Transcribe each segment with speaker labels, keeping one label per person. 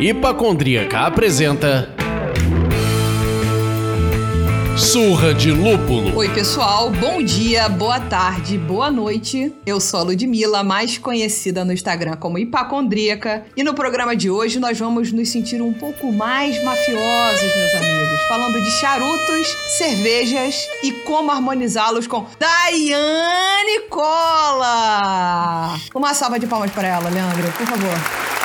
Speaker 1: Hipacondríaca apresenta Surra de Lúpulo.
Speaker 2: Oi, pessoal. Bom dia, boa tarde, boa noite. Eu sou a Ludmilla, mais conhecida no Instagram como Hipacondríaca. E no programa de hoje nós vamos nos sentir um pouco mais mafiosos, meus amigos. Falando de charutos, cervejas e como harmonizá-los com Daiane Cola. Uma salva de palmas para ela, Leandro, por favor.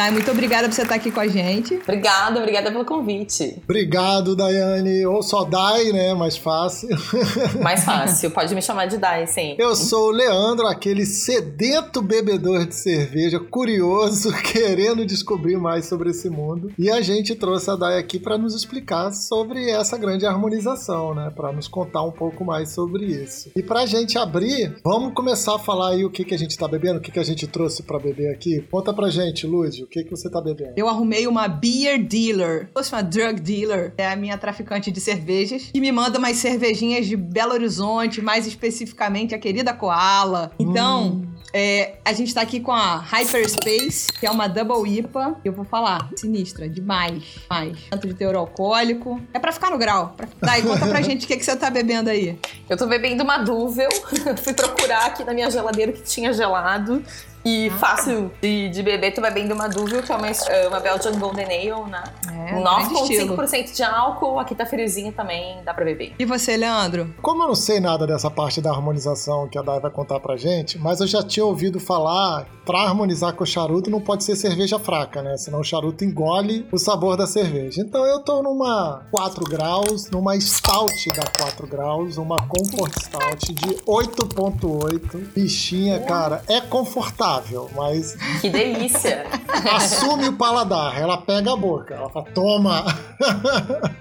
Speaker 2: Dai, muito obrigada por você estar aqui com a gente.
Speaker 3: Obrigada, obrigada pelo convite.
Speaker 4: Obrigado, Daiane. Ou só Dai, né? Mais fácil.
Speaker 3: Mais fácil, pode me chamar de Dai, sim.
Speaker 4: Eu sou o Leandro, aquele sedento bebedor de cerveja, curioso, querendo descobrir mais sobre esse mundo. E a gente trouxe a Dai aqui para nos explicar sobre essa grande harmonização, né? Para nos contar um pouco mais sobre isso. E pra gente abrir, vamos começar a falar aí o que, que a gente tá bebendo, o que, que a gente trouxe para beber aqui. Conta pra gente, Lúcio que, que você tá bebendo?
Speaker 2: Eu arrumei uma beer dealer. Se fosse uma drug dealer, é a minha traficante de cervejas, que me manda umas cervejinhas de Belo Horizonte, mais especificamente a querida Koala. Então, hum. É, a gente tá aqui com a Hyperspace, que é uma Double IPA. Eu vou falar, sinistra, demais, mais. Tanto de teor alcoólico. É pra ficar no grau. Pra... Daí, conta pra gente o que, que você tá bebendo aí.
Speaker 3: Eu tô bebendo uma Duvel. Fui procurar aqui na minha geladeira que tinha gelado. E ah. fácil de, de beber, tu bebendo uma Duvel, que é uma, uma Belgian Golden Ale, né? É, 9,5% de álcool, aqui tá friozinho também, dá pra beber.
Speaker 2: E você, Leandro?
Speaker 4: Como eu não sei nada dessa parte da harmonização que a Dai vai contar pra gente, mas eu já tinha ouvido falar, pra harmonizar com o charuto não pode ser cerveja fraca, né? Senão o charuto engole o sabor da cerveja. Então eu tô numa 4 graus, numa Stout da 4 graus, uma Comfort Stout de 8.8. Bichinha, cara, é confortável mas.
Speaker 3: Que delícia!
Speaker 4: Assume o paladar, ela pega a boca, ela fala, toma!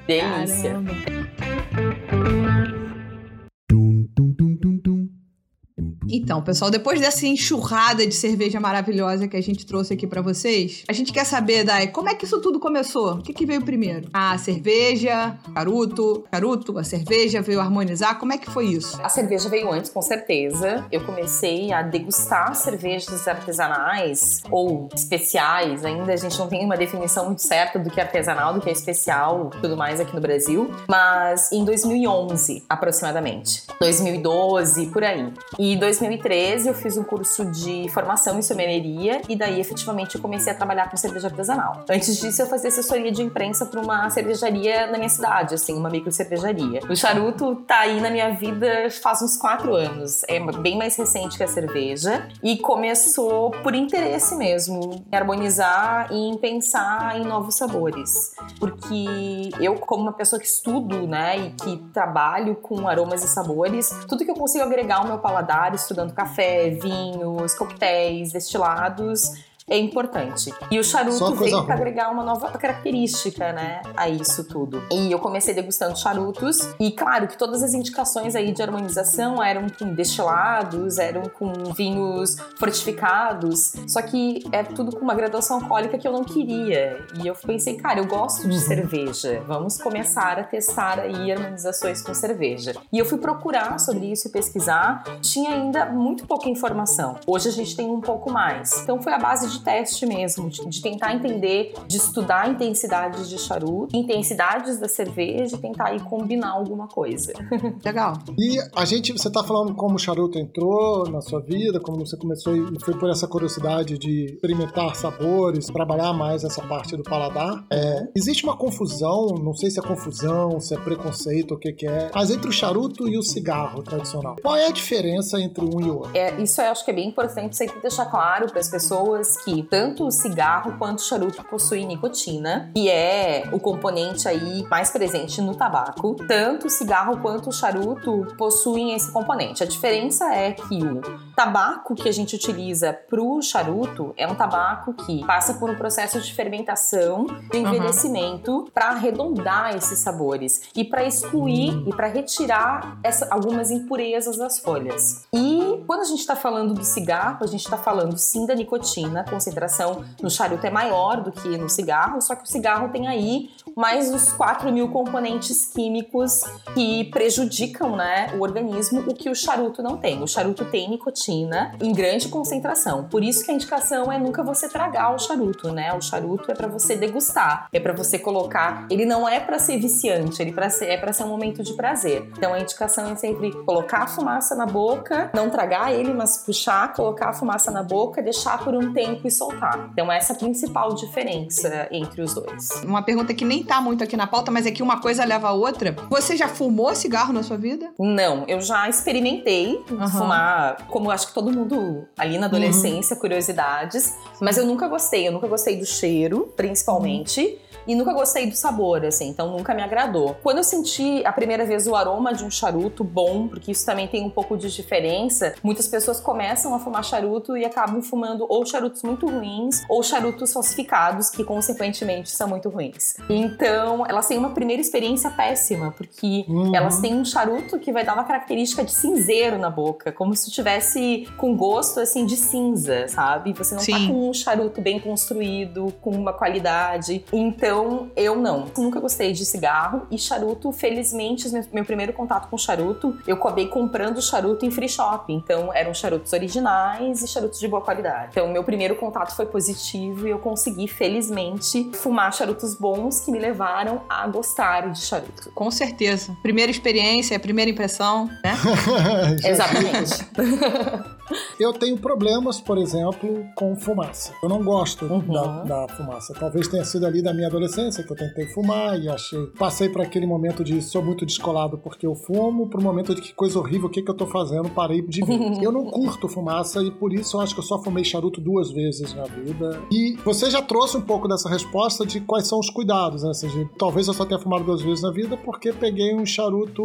Speaker 3: Delícia! Caramba.
Speaker 2: Então, pessoal, depois dessa enxurrada de cerveja maravilhosa que a gente trouxe aqui para vocês, a gente quer saber, Dai, como é que isso tudo começou? O que, que veio primeiro? A cerveja, charuto, charuto, a cerveja veio harmonizar? Como é que foi isso?
Speaker 3: A cerveja veio antes, com certeza. Eu comecei a degustar cervejas artesanais ou especiais. Ainda a gente não tem uma definição muito certa do que é artesanal, do que é especial, tudo mais aqui no Brasil. Mas em 2011, aproximadamente. 2012, por aí. E 2013 eu fiz um curso de formação em sommeleria e daí efetivamente eu comecei a trabalhar com cerveja artesanal. Antes disso eu fazia assessoria de imprensa para uma cervejaria na minha cidade, assim, uma micro cervejaria. O charuto tá aí na minha vida faz uns quatro anos, é bem mais recente que a cerveja e começou por interesse mesmo, em harmonizar e em pensar em novos sabores, porque eu como uma pessoa que estudo, né, e que trabalho com aromas e sabores, tudo que eu consigo agregar ao meu paladar estudando café, vinhos, coquetéis, destilados é importante. E o charuto veio para agregar uma nova característica, né, a isso tudo. E eu comecei degustando charutos e claro que todas as indicações aí de harmonização eram com destilados, eram com vinhos fortificados, só que é tudo com uma graduação alcoólica que eu não queria. E eu pensei, cara, eu gosto de uhum. cerveja. Vamos começar a testar aí harmonizações com cerveja. E eu fui procurar sobre isso e pesquisar. Tinha ainda muito pouca informação. Hoje a gente tem um pouco mais. Então foi a base de de teste mesmo, de, de tentar entender, de estudar intensidades de charuto, intensidades da cerveja e tentar aí combinar alguma coisa.
Speaker 2: Legal.
Speaker 4: E a gente, você tá falando como o charuto entrou na sua vida, como você começou e foi por essa curiosidade de experimentar sabores, trabalhar mais essa parte do paladar. É, existe uma confusão, não sei se é confusão, se é preconceito, o que que é, mas entre o charuto e o cigarro tradicional. Qual é a diferença entre um e o outro?
Speaker 3: É, isso eu acho que é bem importante sempre deixar claro para as pessoas que que tanto o cigarro quanto o charuto possuem nicotina, que é o componente aí mais presente no tabaco. Tanto o cigarro quanto o charuto possuem esse componente. A diferença é que o tabaco que a gente utiliza para o charuto é um tabaco que passa por um processo de fermentação, de envelhecimento, uhum. para arredondar esses sabores e para excluir e para retirar essa, algumas impurezas das folhas. E quando a gente está falando do cigarro, a gente está falando sim da nicotina, com concentração no charuto é maior do que no cigarro, só que o cigarro tem aí mais uns 4 mil componentes químicos que prejudicam né, o organismo, o que o charuto não tem. O charuto tem nicotina em grande concentração. Por isso que a indicação é nunca você tragar o charuto, né? O charuto é para você degustar, é para você colocar. Ele não é para ser viciante, ele pra ser, é para ser um momento de prazer. Então a indicação é sempre colocar a fumaça na boca, não tragar ele, mas puxar, colocar a fumaça na boca, deixar por um tempo e soltar. Então essa é a principal diferença entre os dois.
Speaker 2: Uma pergunta que nem tá muito aqui na pauta, mas é que uma coisa leva a outra. Você já fumou cigarro na sua vida?
Speaker 3: Não, eu já experimentei uhum. fumar, como acho que todo mundo ali na adolescência, uhum. curiosidades, mas eu nunca gostei. Eu nunca gostei do cheiro, principalmente. Uhum e nunca gostei do sabor, assim, então nunca me agradou. Quando eu senti a primeira vez o aroma de um charuto bom, porque isso também tem um pouco de diferença, muitas pessoas começam a fumar charuto e acabam fumando ou charutos muito ruins ou charutos falsificados, que consequentemente são muito ruins. Então, elas têm uma primeira experiência péssima, porque uhum. elas têm um charuto que vai dar uma característica de cinzeiro na boca, como se tivesse com gosto assim de cinza, sabe? Você não tá Sim. tá com um charuto bem construído, com uma qualidade. Então, então, eu não. Nunca gostei de cigarro e charuto, felizmente, meu primeiro contato com charuto, eu acabei comprando charuto em free shop. Então, eram charutos originais e charutos de boa qualidade. Então, meu primeiro contato foi positivo e eu consegui, felizmente, fumar charutos bons que me levaram a gostar de charuto.
Speaker 2: Com certeza. Primeira experiência, primeira impressão, né?
Speaker 3: Exatamente.
Speaker 4: Eu tenho problemas, por exemplo, com fumaça. Eu não gosto uhum. da, da, fumaça. Talvez tenha sido ali da minha adolescência que eu tentei fumar e achei. Passei por aquele momento de sou muito descolado porque eu fumo, pro momento de que coisa horrível, o que, que eu tô fazendo, parei de ver. eu não curto fumaça e por isso eu acho que eu só fumei charuto duas vezes na vida. E você já trouxe um pouco dessa resposta de quais são os cuidados, né? Ou seja, talvez eu só tenha fumado duas vezes na vida porque peguei um charuto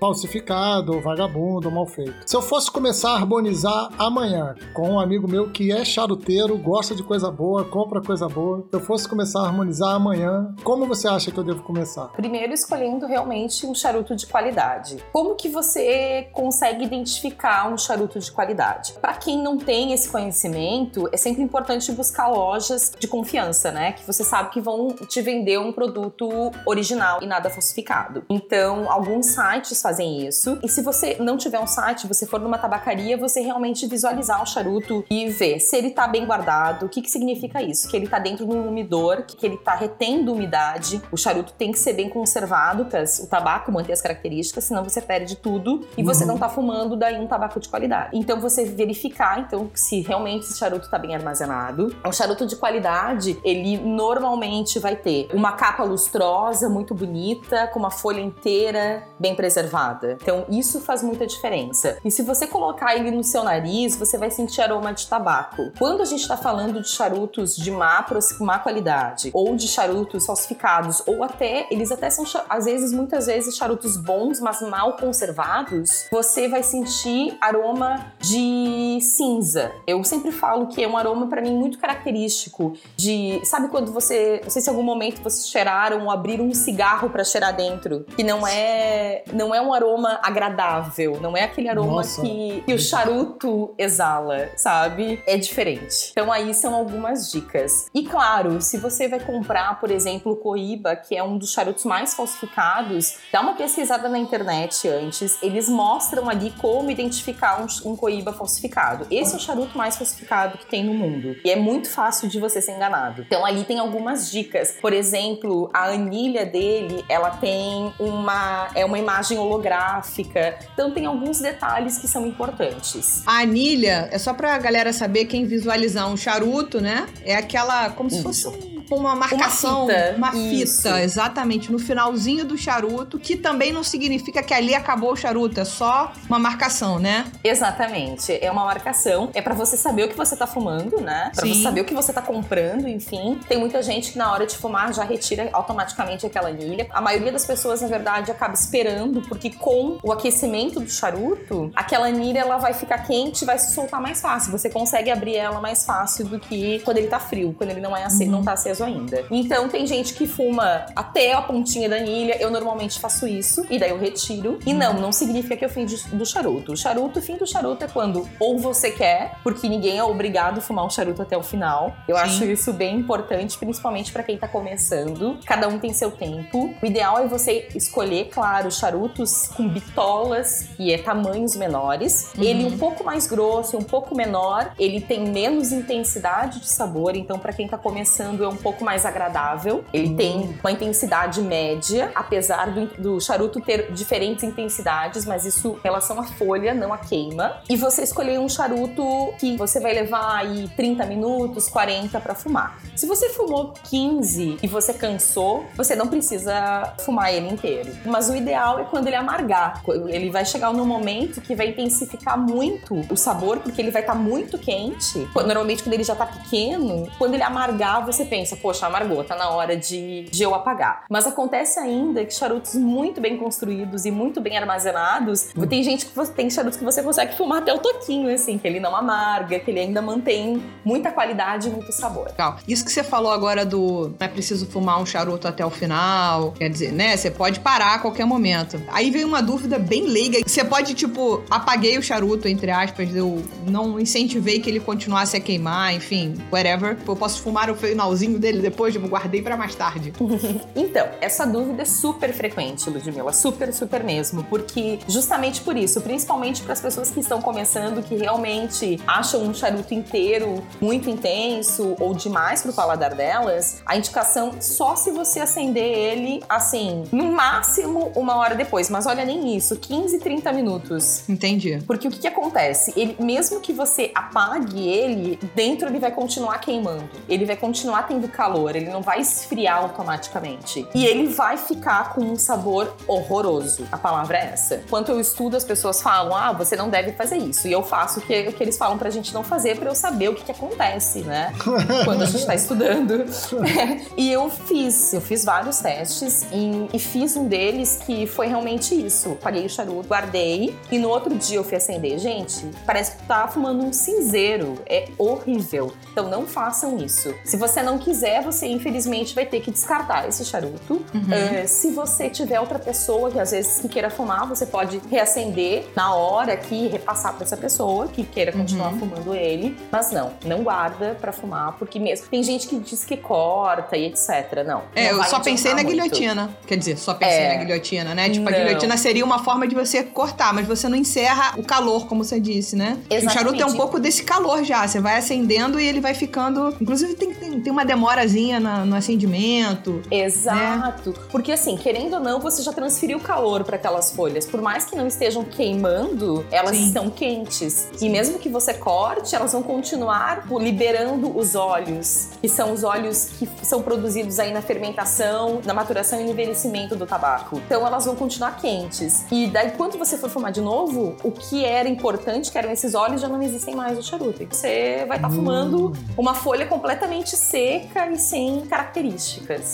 Speaker 4: falsificado, ou vagabundo, ou mal feito. Se eu fosse começar a harmonizar amanhã com um amigo meu que é charuteiro, gosta de coisa boa, compra coisa boa. Se eu fosse começar a harmonizar amanhã, como você acha que eu devo começar?
Speaker 3: Primeiro escolhendo realmente um charuto de qualidade. Como que você consegue identificar um charuto de qualidade? Para quem não tem esse conhecimento, é sempre importante buscar lojas de confiança, né? Que você sabe que vão te vender um produto original e nada falsificado. Então, alguns sites fazem isso. E se você não tiver um site, você for numa tabacaria, você realmente realmente visualizar o charuto e ver se ele tá bem guardado. O que, que significa isso? Que ele tá dentro de um umidor, que ele tá retendo umidade. O charuto tem que ser bem conservado para o tabaco manter as características, senão você perde tudo e você uhum. não tá fumando daí um tabaco de qualidade. Então você verificar então se realmente esse charuto tá bem armazenado. Um charuto de qualidade, ele normalmente vai ter uma capa lustrosa, muito bonita, com uma folha inteira bem preservada. Então isso faz muita diferença. E se você colocar ele no seu nariz você vai sentir aroma de tabaco. Quando a gente está falando de charutos de má, má qualidade, ou de charutos falsificados, ou até, eles até são, às vezes, muitas vezes, charutos bons, mas mal conservados, você vai sentir aroma de cinza. Eu sempre falo que é um aroma, para mim, muito característico de. Sabe quando você. Não sei se em algum momento vocês cheiraram ou abriram um cigarro para cheirar dentro, que não é. Não é um aroma agradável, não é aquele aroma que, que o charuto exala, sabe? É diferente. Então aí são algumas dicas. E claro, se você vai comprar, por exemplo, o Coiba, que é um dos charutos mais falsificados, dá uma pesquisada na internet antes. Eles mostram ali como identificar um, um Coiba falsificado. Esse é o charuto mais falsificado que tem no mundo. E é muito fácil de você ser enganado. Então ali tem algumas dicas. Por exemplo, a anilha dele, ela tem uma é uma imagem holográfica. Então tem alguns detalhes que são importantes.
Speaker 2: A anilha, é só pra galera saber quem visualizar um charuto, né? É aquela, como se fosse um uma marcação,
Speaker 3: uma fita,
Speaker 2: uma fita exatamente, no finalzinho do charuto, que também não significa que ali acabou o charuto, é só uma marcação, né?
Speaker 3: Exatamente, é uma marcação, é para você saber o que você tá fumando, né? Para você saber o que você tá comprando, enfim. Tem muita gente que na hora de fumar já retira automaticamente aquela anilha. A maioria das pessoas, na verdade, acaba esperando, porque com o aquecimento do charuto, aquela anilha ela vai ficar quente e vai se soltar mais fácil. Você consegue abrir ela mais fácil do que quando ele tá frio, quando ele não é aceso, uhum. não tá aceso ainda. Então tem gente que fuma até a pontinha da anilha, eu normalmente faço isso, e daí eu retiro. E não, não significa que eu fim do charuto. O charuto, o fim do charuto é quando ou você quer, porque ninguém é obrigado a fumar um charuto até o final. Eu Sim. acho isso bem importante, principalmente para quem tá começando. Cada um tem seu tempo. O ideal é você escolher, claro, charutos com bitolas, que é tamanhos menores. Uhum. Ele um pouco mais grosso, um pouco menor, ele tem menos intensidade de sabor, então para quem tá começando é um pouco mais agradável. Ele tem uma intensidade média, apesar do, do charuto ter diferentes intensidades, mas isso em relação à folha, não à queima. E você escolher um charuto que você vai levar aí 30 minutos, 40 para fumar. Se você fumou 15 e você cansou, você não precisa fumar ele inteiro. Mas o ideal é quando ele amargar. Ele vai chegar num momento que vai intensificar muito o sabor, porque ele vai estar tá muito quente. Normalmente, quando ele já tá pequeno, quando ele amargar, você pensa, poxa, amargou, tá na hora de, de eu apagar. Mas acontece ainda que charutos muito bem construídos e muito bem armazenados, tem gente que tem charutos que você consegue fumar até o toquinho, assim, que ele não amarga, que ele ainda mantém muita qualidade e muito sabor.
Speaker 2: Isso que você falou agora do não é preciso fumar um charuto até o final, quer dizer, né? Você pode parar a qualquer momento. Aí veio uma dúvida bem leiga. Você pode, tipo, apaguei o charuto, entre aspas, eu não incentivei que ele continuasse a queimar, enfim, whatever. Eu posso fumar o finalzinho dele depois, eu guardei para mais tarde.
Speaker 3: então, essa dúvida é super frequente, Ludmilla, super, super mesmo, porque justamente por isso, principalmente para as pessoas que estão começando, que realmente acham um charuto inteiro muito intenso ou demais pro paladar delas, a indicação só se você acender ele assim, no máximo uma hora depois, mas olha nem isso, 15, 30 minutos.
Speaker 2: Entendi.
Speaker 3: Porque o que, que acontece? Ele, mesmo que você apague ele, dentro ele vai continuar queimando. Ele vai continuar tendo calor, ele não vai esfriar automaticamente. E ele vai ficar com um sabor horroroso. A palavra é essa. Quando eu estudo, as pessoas falam: ah, você não deve fazer isso. E eu faço o que, o que eles falam pra gente não fazer para eu saber o que, que acontece, né? Quando a gente tá estudando. e eu fiz, eu fiz vários testes e, e, fiz um deles que foi realmente isso. Paguei o charuto, guardei e no outro dia eu fui acender. Gente, parece que tá fumando um cinzeiro. É horrível. Então não façam isso. Se você não quiser, você infelizmente vai ter que descartar esse charuto. Uhum. Uh, se você tiver outra pessoa que às vezes que queira fumar, você pode reacender na hora aqui, repassar para essa pessoa que queira continuar uhum. fumando ele. Mas não, não guarda para fumar, porque mesmo tem gente que diz que corta e etc. Não.
Speaker 2: É,
Speaker 3: não
Speaker 2: eu só pensei na muito. guilhotina. Quer dizer, só pensei é, na guilhotina, né? Tipo, não. a guilhotina seria uma forma de você cortar, mas você não encerra o calor, como você disse, né? Exatamente. O charuto é um pouco desse calor já. Você vai acendendo e ele vai ficando. Inclusive, tem, tem, tem uma demorazinha na, no acendimento.
Speaker 3: Né? Exato. Né? Porque, assim, querendo ou não, você já transferiu calor para aquelas folhas. Por mais que não estejam queimando, elas Sim. estão quentes. E mesmo que você corte, elas vão continuar liberando os óleos, que são os óleos que são produzidos aí na fermentação, na maturação e no envelhecimento do tabaco. Então elas vão continuar quentes. E daí, quando você for fumar de novo, o que era importante, que eram esses óleos, já não existem mais no charuto. E você vai estar tá fumando uma folha completamente seca e sem características.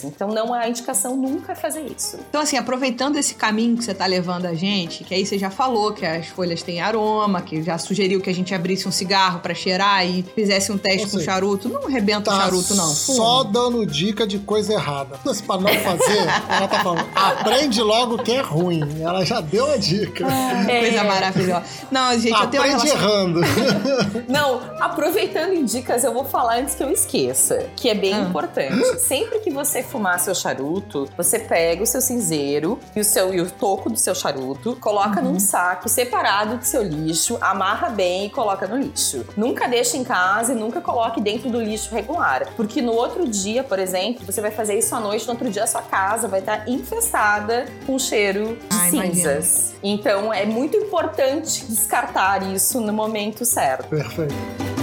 Speaker 3: Então não a indicação nunca é fazer isso.
Speaker 2: Então, assim, aproveitando esse caminho que você está levando a gente, que aí você já falou que as folhas têm aroma, que já sugeriu que a gente abrisse um cigarro para cheirar e fizesse um teste com charuto. Não arrebenta tá o charuto, não.
Speaker 4: Fuma. Só dando dica de coisa errada. Pra não fazer, ela tá falando, aprende logo que é ruim. Ela já deu a dica.
Speaker 2: É. Coisa maravilhosa. Não, gente,
Speaker 4: aprende
Speaker 2: eu tenho
Speaker 4: uma relação... errando.
Speaker 3: Não, aproveitando em dicas, eu vou falar antes que eu esqueça, que é bem ah. importante. Sempre que você fumar seu charuto, você pega o seu cinzeiro e o, seu, e o toco do seu charuto, coloca uhum. num saco separado do seu lixo, amarra bem e coloca no lixo. Nunca deixe em casa e nunca coloque dentro do lixo regular, porque no outro dia, por exemplo, você vai fazer isso à noite, no outro dia a sua casa vai estar infestada com cheiro de Ai, cinzas. Imagina. Então é muito importante descartar isso no momento certo.
Speaker 4: Perfeito.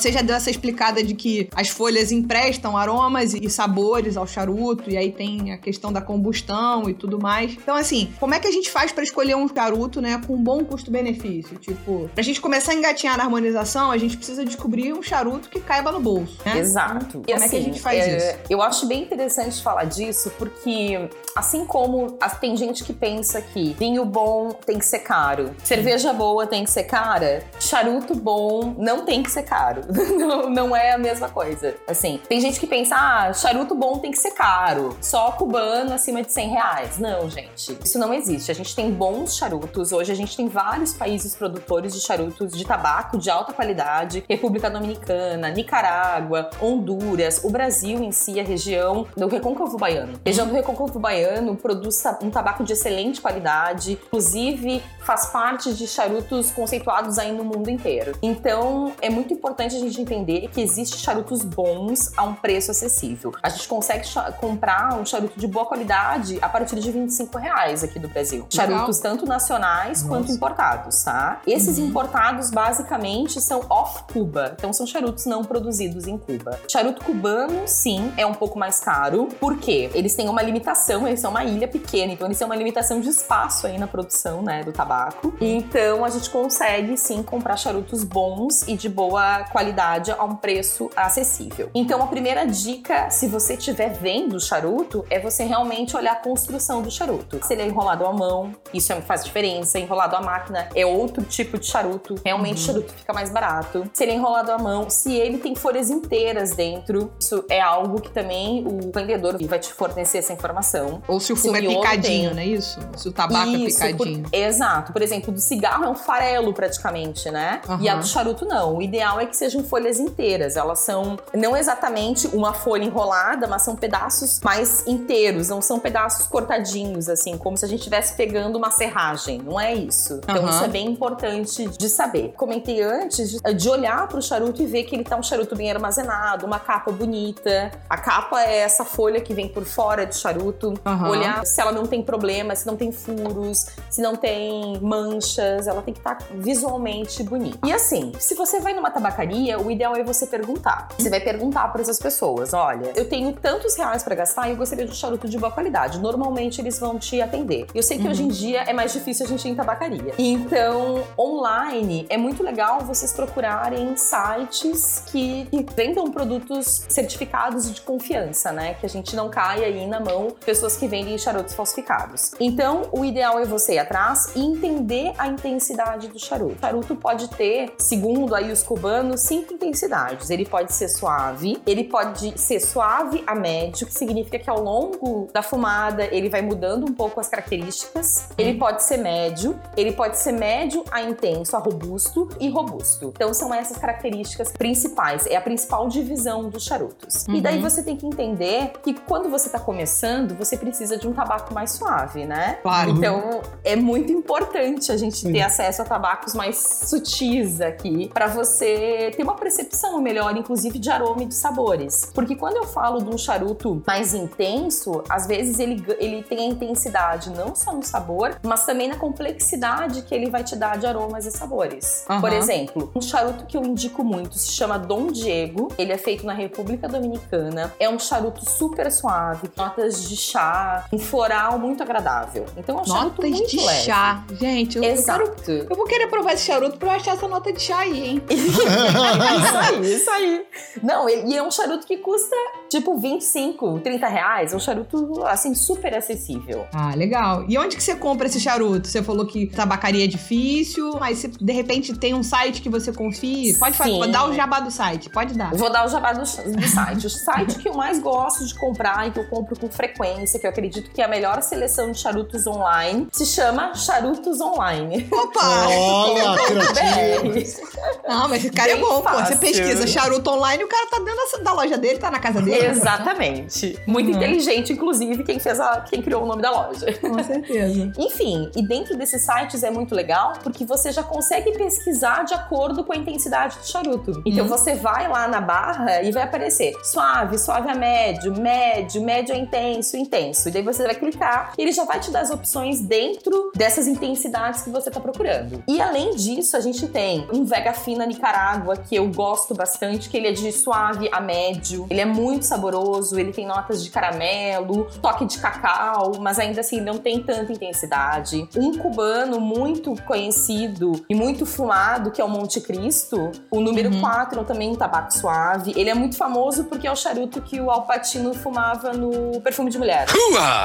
Speaker 2: Você já deu essa explicada de que as folhas emprestam aromas e sabores ao charuto, e aí tem a questão da combustão e tudo mais. Então, assim, como é que a gente faz para escolher um charuto, né, com um bom custo-benefício? Tipo, pra gente começar a engatinhar na harmonização, a gente precisa descobrir um charuto que caiba no bolso. Né?
Speaker 3: Exato.
Speaker 2: E como assim, é que a gente faz é, isso?
Speaker 3: Eu acho bem interessante falar disso, porque assim como tem gente que pensa que vinho bom tem que ser caro, cerveja boa tem que ser cara, charuto bom não tem que ser caro. não, não é a mesma coisa. Assim, tem gente que pensa, ah, charuto bom tem que ser caro. Só cubano acima de 100 reais. Não, gente. Isso não existe. A gente tem bons charutos. Hoje a gente tem vários países produtores de charutos de tabaco de alta qualidade. República Dominicana, Nicarágua, Honduras, o Brasil em si, a região do Recôncavo Baiano. A região do Recôncavo Baiano produz um tabaco de excelente qualidade. Inclusive, faz parte de charutos conceituados aí no mundo inteiro. Então, é muito importante a gente entender que existe charutos bons a um preço acessível. A gente consegue comprar um charuto de boa qualidade a partir de 25 reais aqui do Brasil. Legal. Charutos tanto nacionais Nossa. quanto importados, tá? Esses uhum. importados basicamente são off-Cuba, então são charutos não produzidos em Cuba. Charuto cubano, sim, é um pouco mais caro, porque eles têm uma limitação, eles são uma ilha pequena, então eles têm uma limitação de espaço aí na produção, né, do tabaco. Então a gente consegue sim comprar charutos bons e de boa qualidade a um preço acessível. Então a primeira dica, se você estiver vendo charuto, é você realmente olhar a construção do charuto. Se ele é enrolado à mão, isso é faz diferença. Enrolado à máquina é outro tipo de charuto. Realmente uhum. o charuto fica mais barato. Se ele é enrolado à mão, se ele tem folhas inteiras dentro, isso é algo que também o vendedor vai te fornecer essa informação.
Speaker 2: Ou se o fumo é picadinho, tem... não é isso? Se o tabaco é isso, é picadinho.
Speaker 3: Por... Exato. Por exemplo, do cigarro é um farelo praticamente, né? Uhum. E a do charuto não. O ideal é que sejam folhas inteiras. Elas são não exatamente uma folha enrolada, mas são pedaços mais inteiros, não são pedaços cortadinhos, assim, como se a gente estivesse pegando uma serragem. Não é isso. Então uhum. isso é bem importante de saber. Comentei antes de, de olhar para o charuto e ver que ele tá um charuto bem armazenado, uma capa bonita. A capa é essa folha que vem por fora do charuto. Uhum. Olhar se ela não tem problema, se não tem furos, se não tem manchas, ela tem que estar tá visualmente bonita. E assim, se você vai numa tabacaria, o ideal é você perguntar. Você vai perguntar para essas pessoas: olha, eu tenho tantos reais para gastar e eu gostaria de um charuto de boa qualidade. Normalmente eles vão te atender. Eu sei que uhum. hoje em dia é mais difícil a gente ir em tabacaria. Então, online é muito legal vocês procurarem sites que, vendam produtos certificados de confiança, né? Que a gente não caia aí na mão pessoas que vendem charutos falsificados. Então, o ideal é você ir atrás e entender a intensidade do charuto. O charuto pode ter, segundo aí os cubanos, cinco intensidades. Ele pode ser suave, ele pode ser suave a médio, que significa que ao longo da fumada ele vai mudando um pouco as características. Ele pode ser médio, ele pode ser médio a intenso, a robusto e robusto. Então são essas características principais, é a principal divisão dos charutos. Uhum. E daí uhum. você tem que entender que quando você está começando, você precisa de um tabaco mais suave, né?
Speaker 2: Claro.
Speaker 3: Então é muito importante a gente ter acesso a tabacos mais sutis aqui para você ter uma percepção melhor, inclusive de aroma e de sabores. Porque quando eu falo de um charuto mais intenso, às vezes ele, ele tem a intensidade não só no sabor, mas também na complexidade que ele vai te dar de aromas e sabores. Uhum. Por exemplo, um charuto que eu indico muito se chama Dom Diego. Ele é feito na República Dominicana. É um charuto super suave, notas de chá, um floral muito agradável. Então é um
Speaker 2: notas
Speaker 3: charuto muito
Speaker 2: de
Speaker 3: leve.
Speaker 2: chá. Gente, eu,
Speaker 3: Exato.
Speaker 2: eu, quero, eu vou querer provar esse charuto pra eu achar essa nota de chá aí, hein?
Speaker 3: isso aí, isso aí. Não, e é um charuto que custa tipo 25, 30 reais. É um charuto, assim, super acessível.
Speaker 2: Ah, legal. E onde que você compra esse charuto? Você falou que tabacaria é difícil, mas se de repente tem um site que você confie, pode fazer, dar o jabá do site, pode dar.
Speaker 3: Vou dar o jabá do, do site. o site que eu mais gosto de comprar e que eu compro com frequência, que eu acredito que é a melhor seleção de charutos online, se chama Charutos Online.
Speaker 2: Opa!
Speaker 4: Olha.
Speaker 2: Não, mas esse cara é Bem é bom, fácil. pô. Você pesquisa charuto online, o cara tá dentro da loja dele, tá na casa dele.
Speaker 3: Exatamente. Muito uhum. inteligente, inclusive, quem fez a, quem criou o nome da loja.
Speaker 2: Com certeza.
Speaker 3: Enfim, e dentro desses sites é muito legal porque você já consegue pesquisar de acordo com a intensidade do charuto. Então uhum. você vai lá na barra e vai aparecer suave, suave a médio, médio, médio a intenso, intenso. E daí você vai clicar e ele já vai te dar as opções dentro dessas intensidades que você tá procurando. E além disso, a gente tem um Vega Fina Nicarágua que eu gosto bastante, que ele é de suave a médio. Ele é muito saboroso, ele tem notas de caramelo, toque de cacau, mas ainda assim não tem tanta intensidade. Um cubano muito conhecido e muito fumado, que é o Monte Cristo, o número uhum. 4 também um tabaco suave. Ele é muito famoso porque é o charuto que o Alpatino fumava no Perfume de Mulher.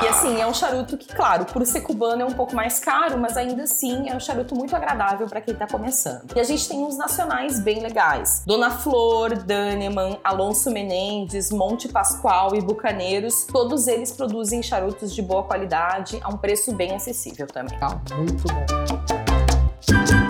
Speaker 3: E assim, é um charuto que, claro, por ser cubano é um pouco mais caro, mas ainda assim é um charuto muito agradável para quem tá começando. E a gente tem uns nacionais bem legais. Dona Flor, Daneman, Alonso Menendez, Monte Pascoal e Bucaneiros, todos eles produzem charutos de boa qualidade a um preço bem acessível também.
Speaker 4: Ah, muito bom.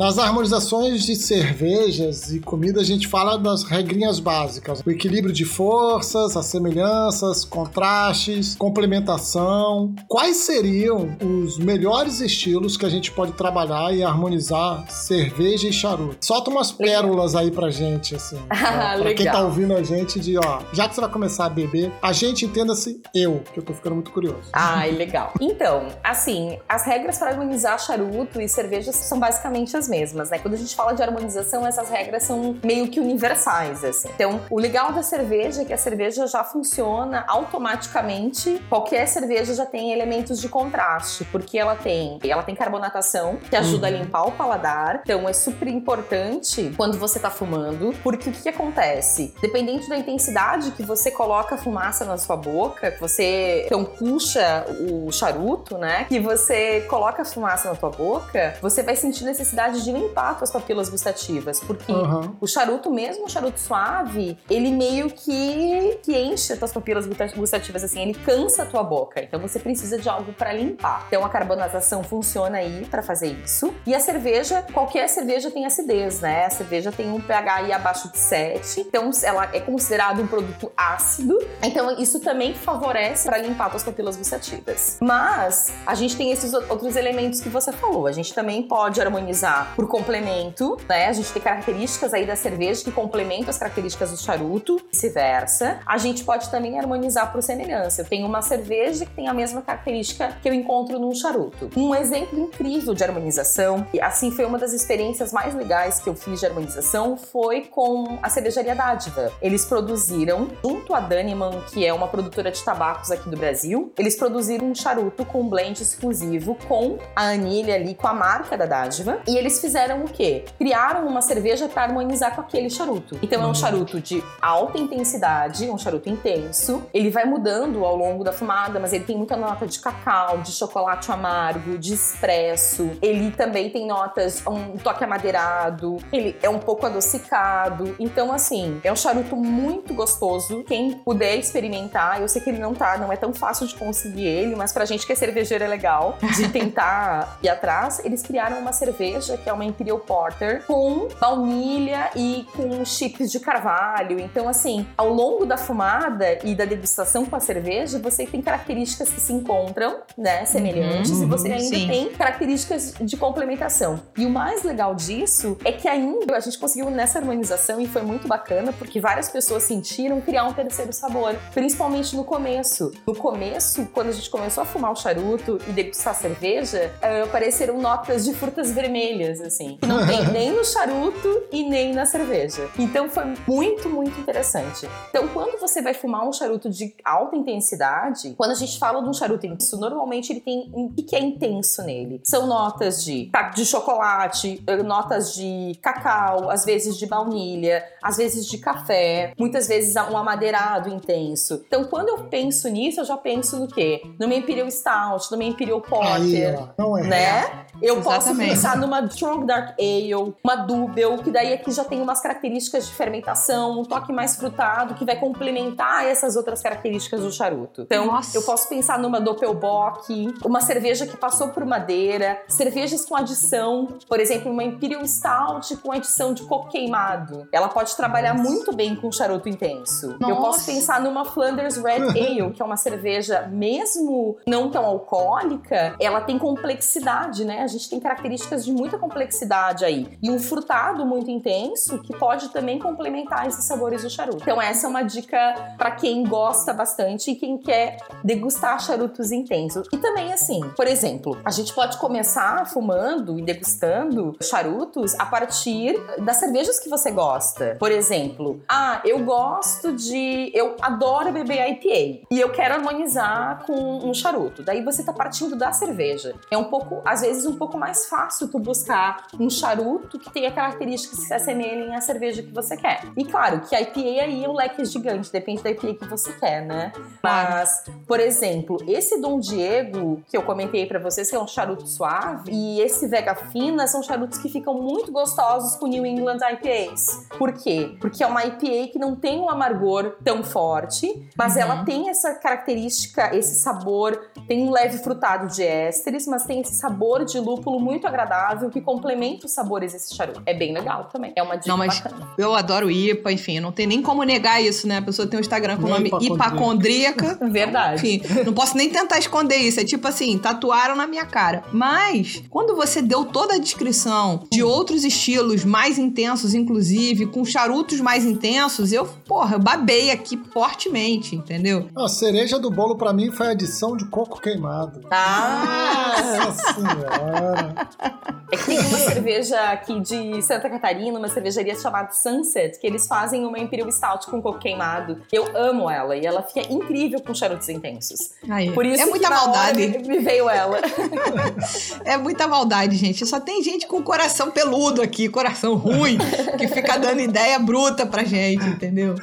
Speaker 4: Nas harmonizações de cervejas e comida, a gente fala das regrinhas básicas: o equilíbrio de forças, as semelhanças, contrastes, complementação. Quais seriam os melhores estilos que a gente pode trabalhar e harmonizar cerveja e charuto? Solta umas pérolas aí pra gente, assim. pra, pra quem tá ouvindo a gente, de ó, já que você vai começar a beber, a gente entenda-se eu, que eu tô ficando muito curioso.
Speaker 3: Ai, legal. Então, assim, as regras para harmonizar charuto e cerveja são basicamente as mesmas, né? Quando a gente fala de harmonização, essas regras são meio que universais, assim. Então, o legal da cerveja é que a cerveja já funciona automaticamente. Qualquer cerveja já tem elementos de contraste, porque ela tem, ela tem carbonatação, que ajuda uhum. a limpar o paladar. Então, é super importante quando você tá fumando, porque o que, que acontece? Dependente da intensidade que você coloca a fumaça na sua boca, que você então puxa o charuto, né? Que você coloca a fumaça na tua boca, você vai sentir necessidade de limpar suas papilas gustativas, porque uhum. o charuto, mesmo o charuto suave, ele meio que, que enche as tuas papilas gustativas, assim, ele cansa a tua boca. Então você precisa de algo para limpar. Então a carbonatação funciona aí para fazer isso. E a cerveja, qualquer cerveja tem acidez, né? A cerveja tem um pH aí abaixo de 7, então ela é considerado um produto ácido. Então isso também favorece para limpar tuas papilas gustativas. Mas a gente tem esses outros elementos que você falou. A gente também pode harmonizar por complemento, né? A gente tem características aí da cerveja que complementam as características do charuto, vice-versa. A gente pode também harmonizar por semelhança. Eu tenho uma cerveja que tem a mesma característica que eu encontro num charuto. Um exemplo incrível de harmonização, e assim foi uma das experiências mais legais que eu fiz de harmonização, foi com a cervejaria Dádiva. Eles produziram, junto à Daniman, que é uma produtora de tabacos aqui do Brasil, eles produziram um charuto com blend exclusivo com a anilha ali, com a marca da Dádiva, e eles fizeram o quê? Criaram uma cerveja para harmonizar com aquele charuto. Então é um uhum. charuto de alta intensidade, um charuto intenso. Ele vai mudando ao longo da fumada, mas ele tem muita nota de cacau, de chocolate amargo, de espresso. Ele também tem notas, um toque amadeirado. Ele é um pouco adocicado. Então, assim, é um charuto muito gostoso. Quem puder experimentar, eu sei que ele não tá, não é tão fácil de conseguir ele, mas pra gente que é cervejeiro é legal de tentar ir atrás. Eles criaram uma cerveja que é uma Imperial Porter com baunilha e com chips de carvalho. Então, assim, ao longo da fumada e da degustação com a cerveja, você tem características que se encontram, né, semelhantes, uhum, e você ainda sim. tem características de complementação. E o mais legal disso é que ainda a gente conseguiu nessa harmonização e foi muito bacana porque várias pessoas sentiram criar um terceiro sabor, principalmente no começo. No começo, quando a gente começou a fumar o charuto e degustar a cerveja, uh, apareceram notas de frutas vermelhas assim. Que não tem nem no charuto e nem na cerveja. Então foi muito, muito interessante. Então, quando você vai fumar um charuto de alta intensidade, quando a gente fala de um charuto intenso, normalmente ele tem. O que é intenso nele? São notas de, de chocolate, eh, notas de cacau, às vezes de baunilha, às vezes de café, muitas vezes um amadeirado intenso. Então, quando eu penso nisso, eu já penso no quê? Numa Imperial Stout, numa Imperial Porter, Aí, não é. né? Eu Exatamente. posso pensar numa Strong Dark Ale, uma Double, que daí aqui já tem umas características de fermentação, um toque mais frutado, que vai complementar essas outras características do charuto. Então, Nossa. eu posso pensar numa Doppelbock, uma cerveja que passou por madeira, cervejas com adição, por exemplo, uma Imperial Stout com adição de coco queimado. Ela pode trabalhar Nossa. muito bem com charuto intenso. Nossa. Eu posso pensar numa Flanders Red Ale, que é uma cerveja mesmo não tão alcoólica, ela tem complexidade, né? A gente tem características de muita complexidade complexidade aí. E um frutado muito intenso que pode também complementar esses sabores do charuto. Então essa é uma dica para quem gosta bastante e quem quer degustar charutos intensos. E também assim, por exemplo, a gente pode começar fumando e degustando charutos a partir das cervejas que você gosta. Por exemplo, ah, eu gosto de. Eu adoro beber IPA e eu quero harmonizar com um charuto. Daí você tá partindo da cerveja. É um pouco, às vezes, um pouco mais fácil tu buscar um charuto que tenha características que se assemelhem à cerveja que você quer. E claro, que a IPA aí é um leque gigante, depende da IPA que você quer, né? Mas, por exemplo, esse Dom Diego, que eu comentei para vocês, que é um charuto suave, e esse Vega Fina são charutos que ficam muito gostosos com New England IPAs. Por quê? Porque é uma IPA que não tem um amargor tão forte, mas uhum. ela tem essa característica, esse sabor, tem um leve frutado de ésteres, mas tem esse sabor de lúpulo muito agradável que complementa os sabores desse charuto. É bem legal também. É uma dica
Speaker 2: não, mas bacana. Eu adoro IPA, enfim, não tem nem como negar isso, né? A pessoa tem um Instagram com o nome Ipacondríaca.
Speaker 3: Verdade.
Speaker 2: Enfim, não posso nem tentar esconder isso. É tipo assim, tatuaram na minha cara. Mas, quando você deu toda a descrição de outros estilos mais intensos, inclusive, com charutos mais intensos, eu, porra, eu babei aqui fortemente, entendeu?
Speaker 4: A cereja do bolo para mim foi a adição de coco queimado.
Speaker 3: Ah! Nossa senhora! É que tem uma cerveja aqui de Santa Catarina, uma cervejaria chamada Sunset, que eles fazem uma Imperial Stout com coco queimado. Eu amo ela e ela fica incrível com charutos intensos.
Speaker 2: Aí, Por isso é muita maldade.
Speaker 3: me veio ela.
Speaker 2: é muita maldade, gente. Só tem gente com coração peludo aqui, coração ruim, que fica dando ideia bruta pra gente, entendeu?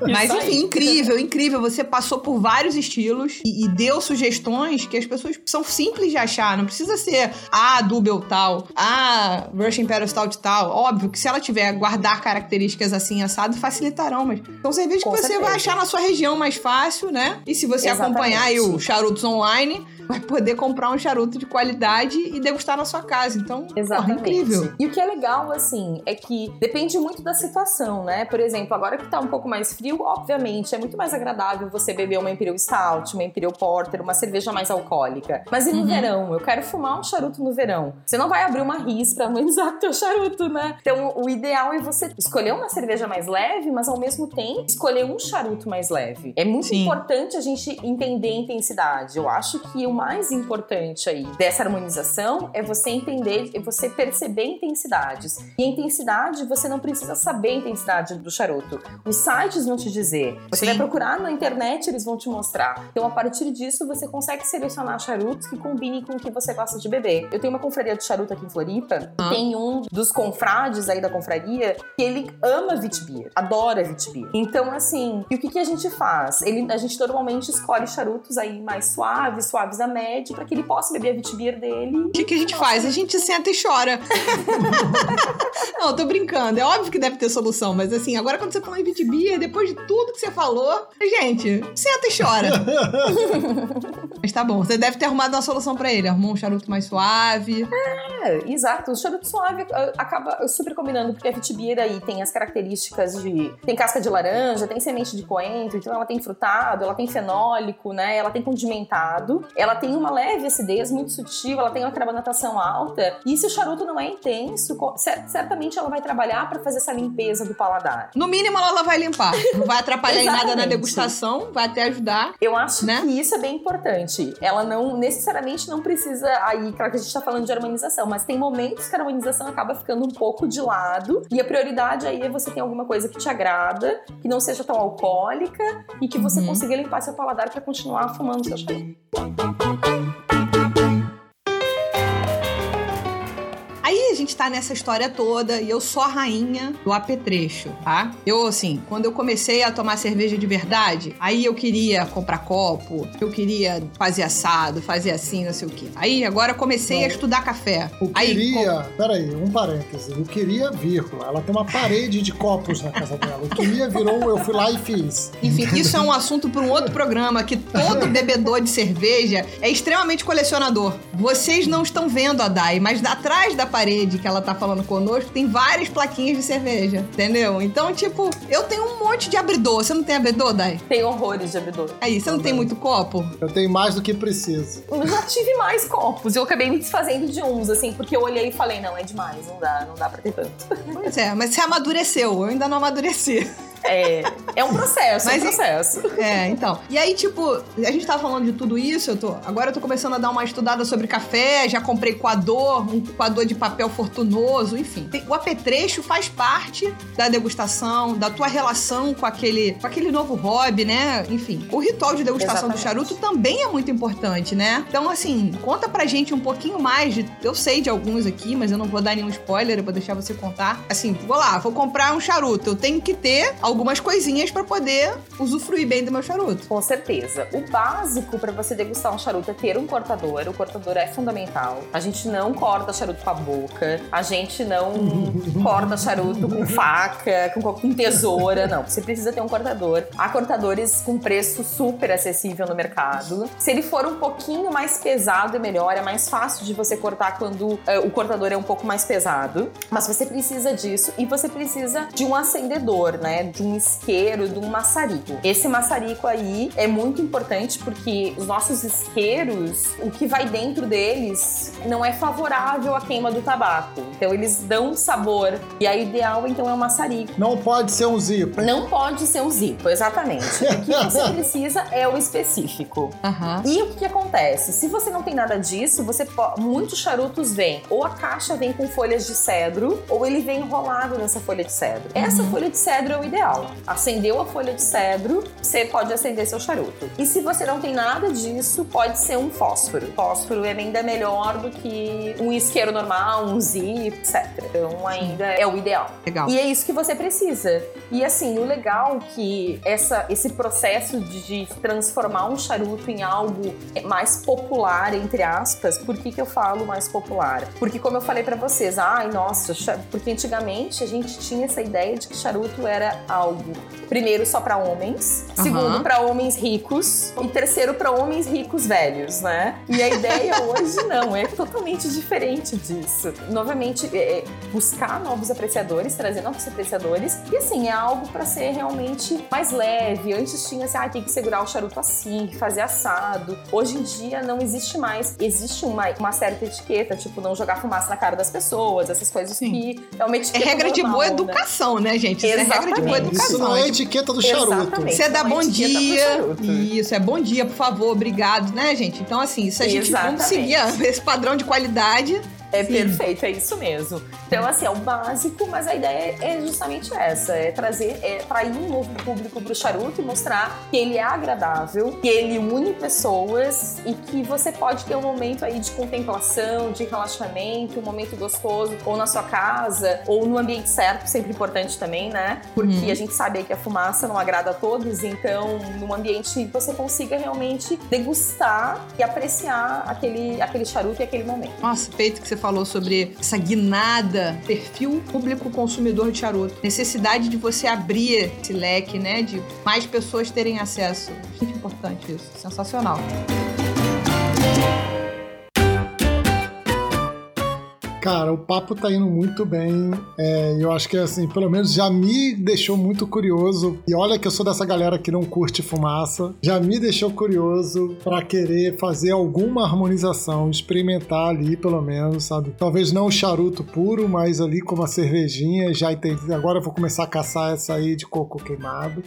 Speaker 2: Mas enfim, incrível, incrível. Você passou por vários estilos e, e, deu sugestões que as pessoas são simples de achar. Não precisa ser a Double tal, a Russian Imperial Stout tal. Óbvio que se ela tiver guardar características assim assado, facilitarão. Mas são cervejas que você certeza. vai achar na sua região mais fácil, né? E se você Exatamente. acompanhar aí o Charutos Online, vai poder comprar um charuto de qualidade e degustar na sua casa. Então, Exatamente. Porra, incrível.
Speaker 3: E o que é legal, assim, é que depende muito da situação, né? Por exemplo, agora que tá um pouco mais frio, obviamente, é muito mais agradável você beber uma Imperial Stout, uma Imperial Porter, uma cerveja mais alcoólica. Mas e no uhum. verão? Eu quero fumar um charuto no verão. Você não vai abrir uma ris pra amenizar o teu charuto, né? Então, o ideal é você escolher uma cerveja mais leve, mas ao mesmo tempo escolher um charuto mais leve. É muito Sim. importante a gente entender a intensidade. Eu acho que uma mais importante aí dessa harmonização é você entender, é você perceber intensidades. E a intensidade, você não precisa saber a intensidade do charuto. Os sites vão te dizer. Você Sim. vai procurar na internet, eles vão te mostrar. Então, a partir disso, você consegue selecionar charutos que combinem com o que você gosta de beber. Eu tenho uma confraria de charuto aqui em Floripa. Ah. Tem um dos confrades aí da confraria que ele ama Vitbeer, adora Vitbeer. Então, assim, e o que, que a gente faz? Ele, a gente normalmente escolhe charutos aí mais suaves, suaves a médio para que ele possa beber a vitibir dele.
Speaker 2: O que, que a gente faz? A gente senta e chora. não, tô brincando. É óbvio que deve ter solução, mas assim, agora quando você fala em vitibir, depois de tudo que você falou, gente, senta e chora. mas tá bom, você deve ter arrumado uma solução para ele. Arrumou um charuto mais suave.
Speaker 3: É, exato. O charuto suave uh, acaba super combinando, porque a vitibir aí tem as características de. tem casca de laranja, tem semente de coentro, então ela tem frutado, ela tem fenólico, né? Ela tem condimentado, ela tem uma leve acidez muito sutil, ela tem uma carbonatação alta. E se o charuto não é intenso, certamente ela vai trabalhar para fazer essa limpeza do paladar.
Speaker 2: No mínimo, ela vai limpar. Não vai atrapalhar em nada na degustação, vai até ajudar.
Speaker 3: Eu acho né? que isso é bem importante. Ela não necessariamente não precisa. Aí, claro que a gente tá falando de harmonização, mas tem momentos que a harmonização acaba ficando um pouco de lado. E a prioridade aí é você ter alguma coisa que te agrada, que não seja tão alcoólica e que você uhum. consiga limpar seu paladar para continuar fumando seu charuto.
Speaker 2: Thank you. Gente tá nessa história toda e eu sou a rainha do apetrecho, tá? Eu, assim, quando eu comecei a tomar cerveja de verdade, aí eu queria comprar copo, eu queria fazer assado, fazer assim, não sei o quê. Aí agora comecei não, a estudar café.
Speaker 4: Eu
Speaker 2: aí,
Speaker 4: queria, com... peraí, um parêntese. Eu queria, vírgula. Ela tem uma parede de copos na casa dela. Eu queria, virou, eu fui lá e fiz.
Speaker 2: Enfim, isso é um assunto para um outro programa que todo bebedor de cerveja é extremamente colecionador. Vocês não estão vendo a Dai, mas atrás da parede parede que ela tá falando conosco, tem várias plaquinhas de cerveja, entendeu? Então, tipo, eu tenho um monte de abridor. Você não tem abridor, Dai?
Speaker 3: Tem horrores de abridor.
Speaker 2: Aí, você não tem muito copo?
Speaker 4: Eu tenho mais do que preciso.
Speaker 3: Eu já tive mais copos. Eu acabei me desfazendo de uns, assim, porque eu olhei e falei, não, é demais, não dá, não dá pra ter tanto.
Speaker 2: Pois é, mas você amadureceu, eu ainda não amadureci.
Speaker 3: É, é um processo,
Speaker 2: Mas
Speaker 3: é um processo.
Speaker 2: É, então. E aí, tipo, a gente tava falando de tudo isso, eu tô. Agora eu tô começando a dar uma estudada sobre café, já comprei coador, um coador de papel fortunoso, enfim. O apetrecho faz parte da degustação, da tua relação com aquele, com aquele novo hobby, né? Enfim, o ritual de degustação do
Speaker 3: Exatamente.
Speaker 2: charuto também é muito importante, né? Então, assim, conta pra gente um pouquinho mais de. Eu sei de alguns aqui, mas eu não vou dar nenhum spoiler, eu vou deixar você contar. Assim, vou lá, vou comprar um charuto. Eu tenho que ter algumas coisinhas pra poder usufruir bem do meu charuto.
Speaker 3: Com certeza. O básico para você degustar um charuto é ter um cortador. O cortador é fundamental. A gente não corta charuto com a boca. A gente não corta charuto com faca, com, com tesoura. Não. Você precisa ter um cortador. Há cortadores com preço super acessível no mercado. Se ele for um pouquinho mais pesado, é melhor. É mais fácil de você cortar quando eh, o cortador é um pouco mais pesado. Mas você precisa disso e você precisa de um acendedor, né? De um isqueiro, de um maçarico. Esse maçarico aí é muito importante porque os nossos isqueiros, o que vai dentro deles não é favorável à queima do tabaco. Então eles dão um sabor. E aí o ideal então é o maçarico.
Speaker 4: Não pode ser um zipo.
Speaker 3: Não pode ser um zipo, exatamente. O que você precisa é o específico.
Speaker 2: Aham.
Speaker 3: E o que, que acontece? Se você não tem nada disso, você muitos charutos vêm. Ou a caixa vem com folhas de cedro, ou ele vem enrolado nessa folha de cedro. Essa folha de cedro é o ideal. Acendeu a folha de cedro, você pode acender seu charuto. E se você não tem nada disso, pode ser um fósforo. Fósforo é ainda melhor do que um isqueiro normal, um zip, etc. Então ainda é o ideal.
Speaker 2: Legal.
Speaker 3: E é isso que você precisa. E assim, o legal que essa, esse processo de, de transformar um charuto em algo mais popular, entre aspas, por que, que eu falo mais popular? Porque como eu falei pra vocês, ai nossa, porque antigamente a gente tinha essa ideia de que charuto era algo, primeiro só pra homens,
Speaker 2: Aham.
Speaker 3: segundo pra homens ricos e terceiro pra homens ricos velhos, né? E a ideia hoje não, é totalmente diferente disso. Novamente, é, é buscar novos apreciadores, trazer novos apreciadores. E assim, é algo pra ser realmente mais leve. Antes tinha assim, ah, tem que segurar o charuto assim, fazer assado. Hoje em dia não existe mais. Existe uma, uma certa etiqueta, tipo, não jogar fumaça na cara das pessoas, essas coisas
Speaker 2: Sim.
Speaker 3: que é uma
Speaker 2: É
Speaker 3: etiqueta
Speaker 2: regra de boa
Speaker 3: normal, né?
Speaker 2: educação, né, gente? Isso é regra de boa
Speaker 3: Exatamente.
Speaker 2: Educação.
Speaker 4: Isso não é
Speaker 2: Tipo,
Speaker 4: etiqueta do charuto.
Speaker 3: Exatamente.
Speaker 2: Você dá
Speaker 3: Uma
Speaker 2: bom dia. Isso, é bom dia, por favor, obrigado, né, gente? Então, assim, isso a gente vamos
Speaker 3: Exatamente.
Speaker 2: seguir esse padrão de qualidade.
Speaker 3: É
Speaker 2: Sim.
Speaker 3: perfeito, é isso mesmo. Então, assim, é o básico, mas a ideia é justamente essa: é trazer, é atrair um novo público pro charuto e mostrar que ele é agradável, que ele une pessoas e que você pode ter um momento aí de contemplação, de relaxamento, um momento gostoso, ou na sua casa, ou no ambiente certo, sempre importante também, né? Porque
Speaker 2: Uhum.
Speaker 3: a gente sabe aí que a fumaça não agrada a todos, então, num ambiente que você consiga realmente degustar e apreciar aquele, aquele charuto e aquele momento.
Speaker 2: Nossa, feito que você falou sobre essa guinada, perfil público consumidor de charuto. Necessidade de você abrir esse leque, né? De mais pessoas terem acesso. Muito importante isso. Sensacional.
Speaker 4: Cara, o papo tá indo muito bem. É, eu acho que, assim, pelo menos já me deixou muito curioso. E olha que eu sou dessa galera que não curte fumaça. Já me deixou curioso pra querer fazer alguma harmonização, experimentar ali, pelo menos, sabe? Talvez não o charuto puro, mas ali com uma cervejinha. Já entendi. Agora eu vou começar a caçar essa aí de coco queimado.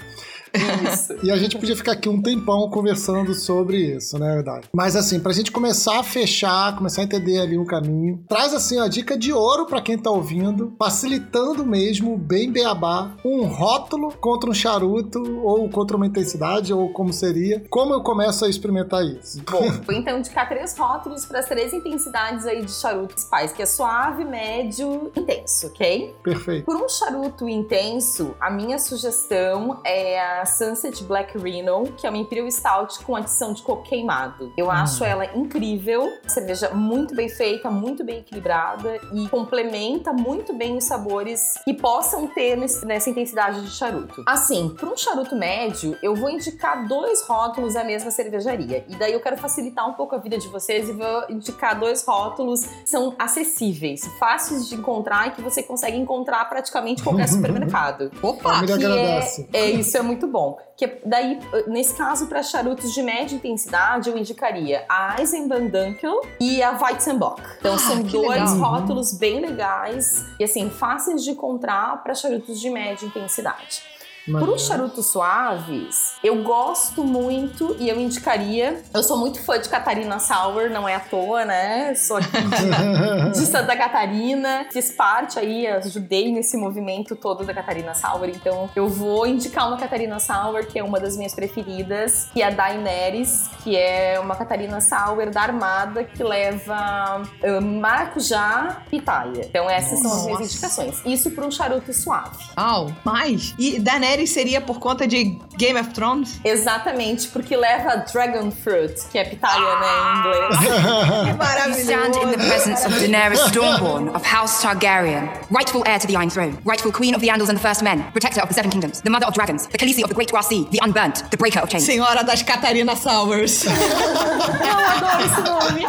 Speaker 3: Isso.
Speaker 4: E a gente podia ficar aqui um tempão conversando sobre isso, né, Dai? Mas assim, pra gente começar a fechar, começar a entender ali um caminho, traz assim a dica de ouro pra quem tá ouvindo, facilitando mesmo, bem beabá, um rótulo contra um charuto ou contra uma intensidade ou como seria. Como eu começo a experimentar isso?
Speaker 3: Bom, vou então indicar três rótulos para as três intensidades aí de charuto principais, que é suave, médio, intenso, ok?
Speaker 4: Perfeito.
Speaker 3: Por um charuto intenso, a minha sugestão é a Sunset Black Rhino, que é uma Imperial Stout com adição de coco queimado. Eu acho ela incrível, cerveja muito bem feita, muito bem equilibrada. e complementa muito bem os sabores que possam ter nesse- nessa intensidade de charuto. Assim, para um charuto médio, eu vou indicar dois rótulos da mesma cervejaria. E daí eu quero facilitar um pouco a vida de vocês e vou indicar dois rótulos que são acessíveis, fáceis de encontrar e que você consegue encontrar praticamente em qualquer supermercado.
Speaker 2: Opa!
Speaker 3: Que
Speaker 4: agradece.
Speaker 3: É, é, isso é muito bom. Que é- daí, nesse caso, para charutos de média intensidade, eu indicaria a Eisenbahn Dunkel e a Weizenbock. Então,
Speaker 2: Ah,
Speaker 3: são dois
Speaker 2: legal.
Speaker 3: rótulos bem legais e, assim, fáceis de encontrar para charutos de média intensidade. Para
Speaker 4: Maneiro.
Speaker 3: os charutos suaves, eu gosto muito e eu indicaria. Eu sou muito fã de Catarina Sour, não é à toa, né? Sou aqui de, de Santa Catarina, fiz parte aí, ajudei nesse movimento todo da Catarina Sour, então eu vou indicar uma Catarina Sour, que é uma das minhas preferidas, que é a Daenerys, que é uma Catarina Sour da Armada que leva eh, maracujá e pitaia. Então essas são as minhas
Speaker 2: Nossa.
Speaker 3: indicações. Isso para um charuto suave.
Speaker 2: Uau, mais? E Daenerys seria por conta de Game of Thrones?
Speaker 3: Exatamente, porque leva Dragon Fruit, que é pitaia, né, em inglês.
Speaker 2: Que
Speaker 5: You stand in the presence of Daenerys Stormborn of House Targaryen, rightful heir to the Iron Throne, rightful queen of the Andals and the First Men, protector of the Seven Kingdoms, the mother of dragons, the Khaleesi of the Great Grass Sea, the Unburnt, the breaker of chains.
Speaker 2: Senhora das Catarina Sours.
Speaker 3: Eu adoro esse nome.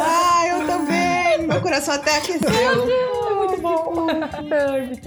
Speaker 2: ah, eu também. Meu coração até aqueceu.
Speaker 3: É muito bom.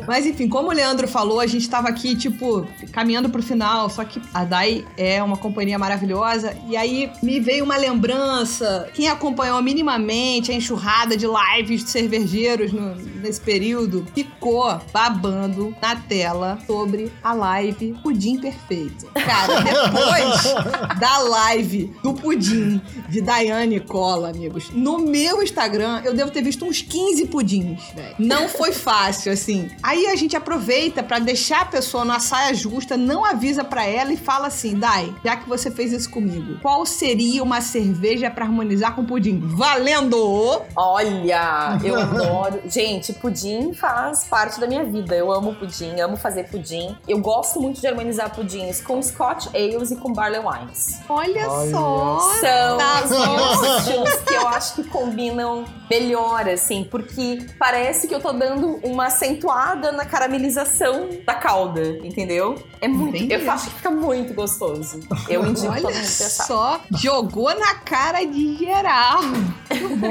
Speaker 2: Mas enfim, como o Leandro falou, a gente tava aqui, tipo, caminhando pro final, só que a Dai é uma companhia maravilhosa. E aí me veio uma lembrança. Quem acompanhou minimamente a enxurrada de lives de cervejeiros no- nesse período ficou babando na tela sobre a live Pudim Perfeito. Cara, depois da live do pudim de Daiane Cola, amigos, no meu Instagram eu devo ter visto uns 15 pudins, velho. Não foi fácil, assim. Aí a gente aproveita pra deixar a pessoa na saia justa, não avisa pra ela e fala assim: Dai, já que você fez isso comigo, qual seria uma cerveja pra harmonizar com pudim? Valendo!
Speaker 3: Olha, eu adoro. Gente, pudim faz parte da minha vida. Eu amo pudim, amo fazer pudim. Eu gosto muito de harmonizar pudins com Scotch Ales e com Barley Wines.
Speaker 2: Olha,
Speaker 4: Olha
Speaker 2: só!
Speaker 3: São
Speaker 2: Tá
Speaker 3: os
Speaker 2: bom.
Speaker 3: meus estilos que eu acho que combinam melhor, assim, porque parece que eu tô dando uma acentuada na caramelização da calda, entendeu? É muito.
Speaker 2: Entendi.
Speaker 3: Eu acho que fica muito gostoso. Eu indico todo
Speaker 2: Olha
Speaker 3: mundo
Speaker 2: só, jogou na cara de geral.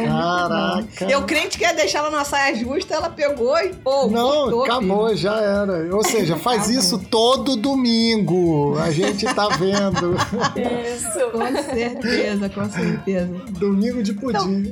Speaker 4: Caraca.
Speaker 2: Eu crente que ia deixar ela na saia justa, ela pegou e pô,
Speaker 4: Não,
Speaker 2: cortou,
Speaker 4: acabou,
Speaker 2: filho.
Speaker 4: já era. Ou seja, faz
Speaker 2: Acabou.
Speaker 4: isso todo domingo. A gente tá vendo.
Speaker 3: Isso.
Speaker 2: Com certeza, com certeza.
Speaker 4: domingo de pudim.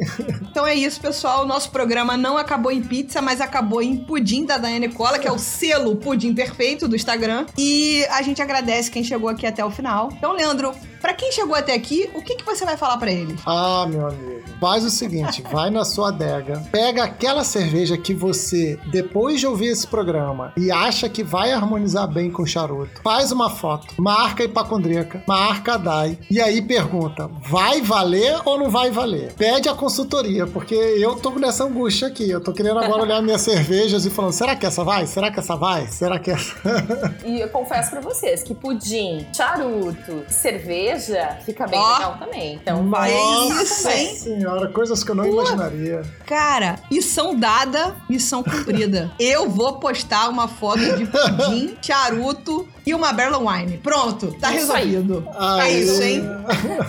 Speaker 2: Então é isso, pessoal. O nosso programa não acabou em pizza, mas acabou em pudim da Daiane Cola, que é o selo Pudim Perfeito do Instagram. E a gente agradece quem chegou aqui até o final. Então, Leandro, pra quem chegou até aqui, o que, que você vai falar pra eles?
Speaker 4: Ah, meu amigo. Faz o seguinte, vai na sua adega, pega aquela cerveja que você, depois de ouvir esse programa, e acha que vai harmonizar bem com o charuto, faz uma foto, marca hipacondríaca, marca a DAI, e aí pergunta, vai valer ou não vai valer? Pede a consultoria, porque eu tô nessa angústia aqui, eu tô querendo agora olhar minhas cervejas e falando, será que essa vai? Será que essa vai? Será que essa...
Speaker 3: E eu confesso pra vocês que pudim, charuto, cerveja fica bem
Speaker 2: Ó.
Speaker 3: legal também. Então vai
Speaker 2: Nossa,
Speaker 3: isso,
Speaker 2: hein?
Speaker 4: Senhora, coisas que eu não imaginaria.
Speaker 2: Cara, missão dada, missão cumprida. Eu vou postar uma foto de pudim, charuto e uma Barrel Wine. Pronto, tá
Speaker 3: Isso aí.
Speaker 2: resolvido. Tá
Speaker 4: Aê.
Speaker 2: isso, hein?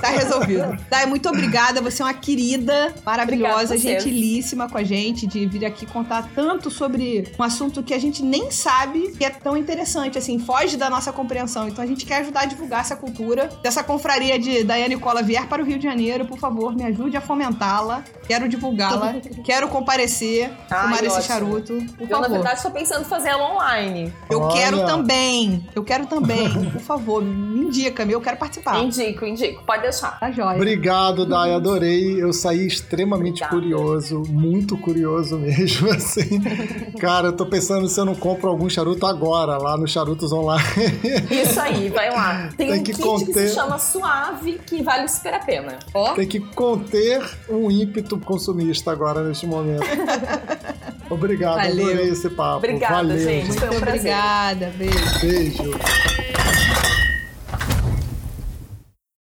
Speaker 2: Tá resolvido. Dai, muito obrigada. Você é uma querida, maravilhosa, gentilíssima com a gente, de vir aqui contar tanto sobre um assunto que a gente nem sabe que é tão interessante, assim, foge da nossa compreensão. Então a gente quer ajudar a divulgar essa cultura. Dessa confraria de Daiane Cola vier para o Rio de Janeiro, por favor, me ajude a fomentá-la. Quero divulgá-la. quero comparecer,
Speaker 3: Ai,
Speaker 2: tomar esse charuto. Por
Speaker 3: Eu, na
Speaker 2: favor.
Speaker 3: verdade, tô pensando em fazer ela online.
Speaker 2: Eu
Speaker 4: Olha.
Speaker 2: quero também. Eu quero também. Por favor, me indica-me. Eu quero participar.
Speaker 3: Indico, indico. Pode deixar.
Speaker 2: Tá jóia.
Speaker 4: Obrigado, Dai, adorei. Eu saí extremamente
Speaker 3: Obrigada.
Speaker 4: curioso, muito curioso mesmo, assim. Cara, eu tô pensando se eu não compro algum charuto agora, lá no Charutos Online.
Speaker 3: Isso aí, vai lá. Tem,
Speaker 4: Tem
Speaker 3: um
Speaker 4: que
Speaker 3: kit que
Speaker 4: conter.
Speaker 3: se chama Suave, que vale super a pena.
Speaker 2: Ó,
Speaker 4: Tem que conter um ímpeto consumista agora, neste momento. Obrigado,
Speaker 2: Valeu.
Speaker 4: adorei esse papo.
Speaker 3: Obrigada,
Speaker 4: Valeu,
Speaker 3: gente. Foi um
Speaker 2: muito
Speaker 3: prazer.
Speaker 2: obrigada. Beijo.
Speaker 4: Beijo.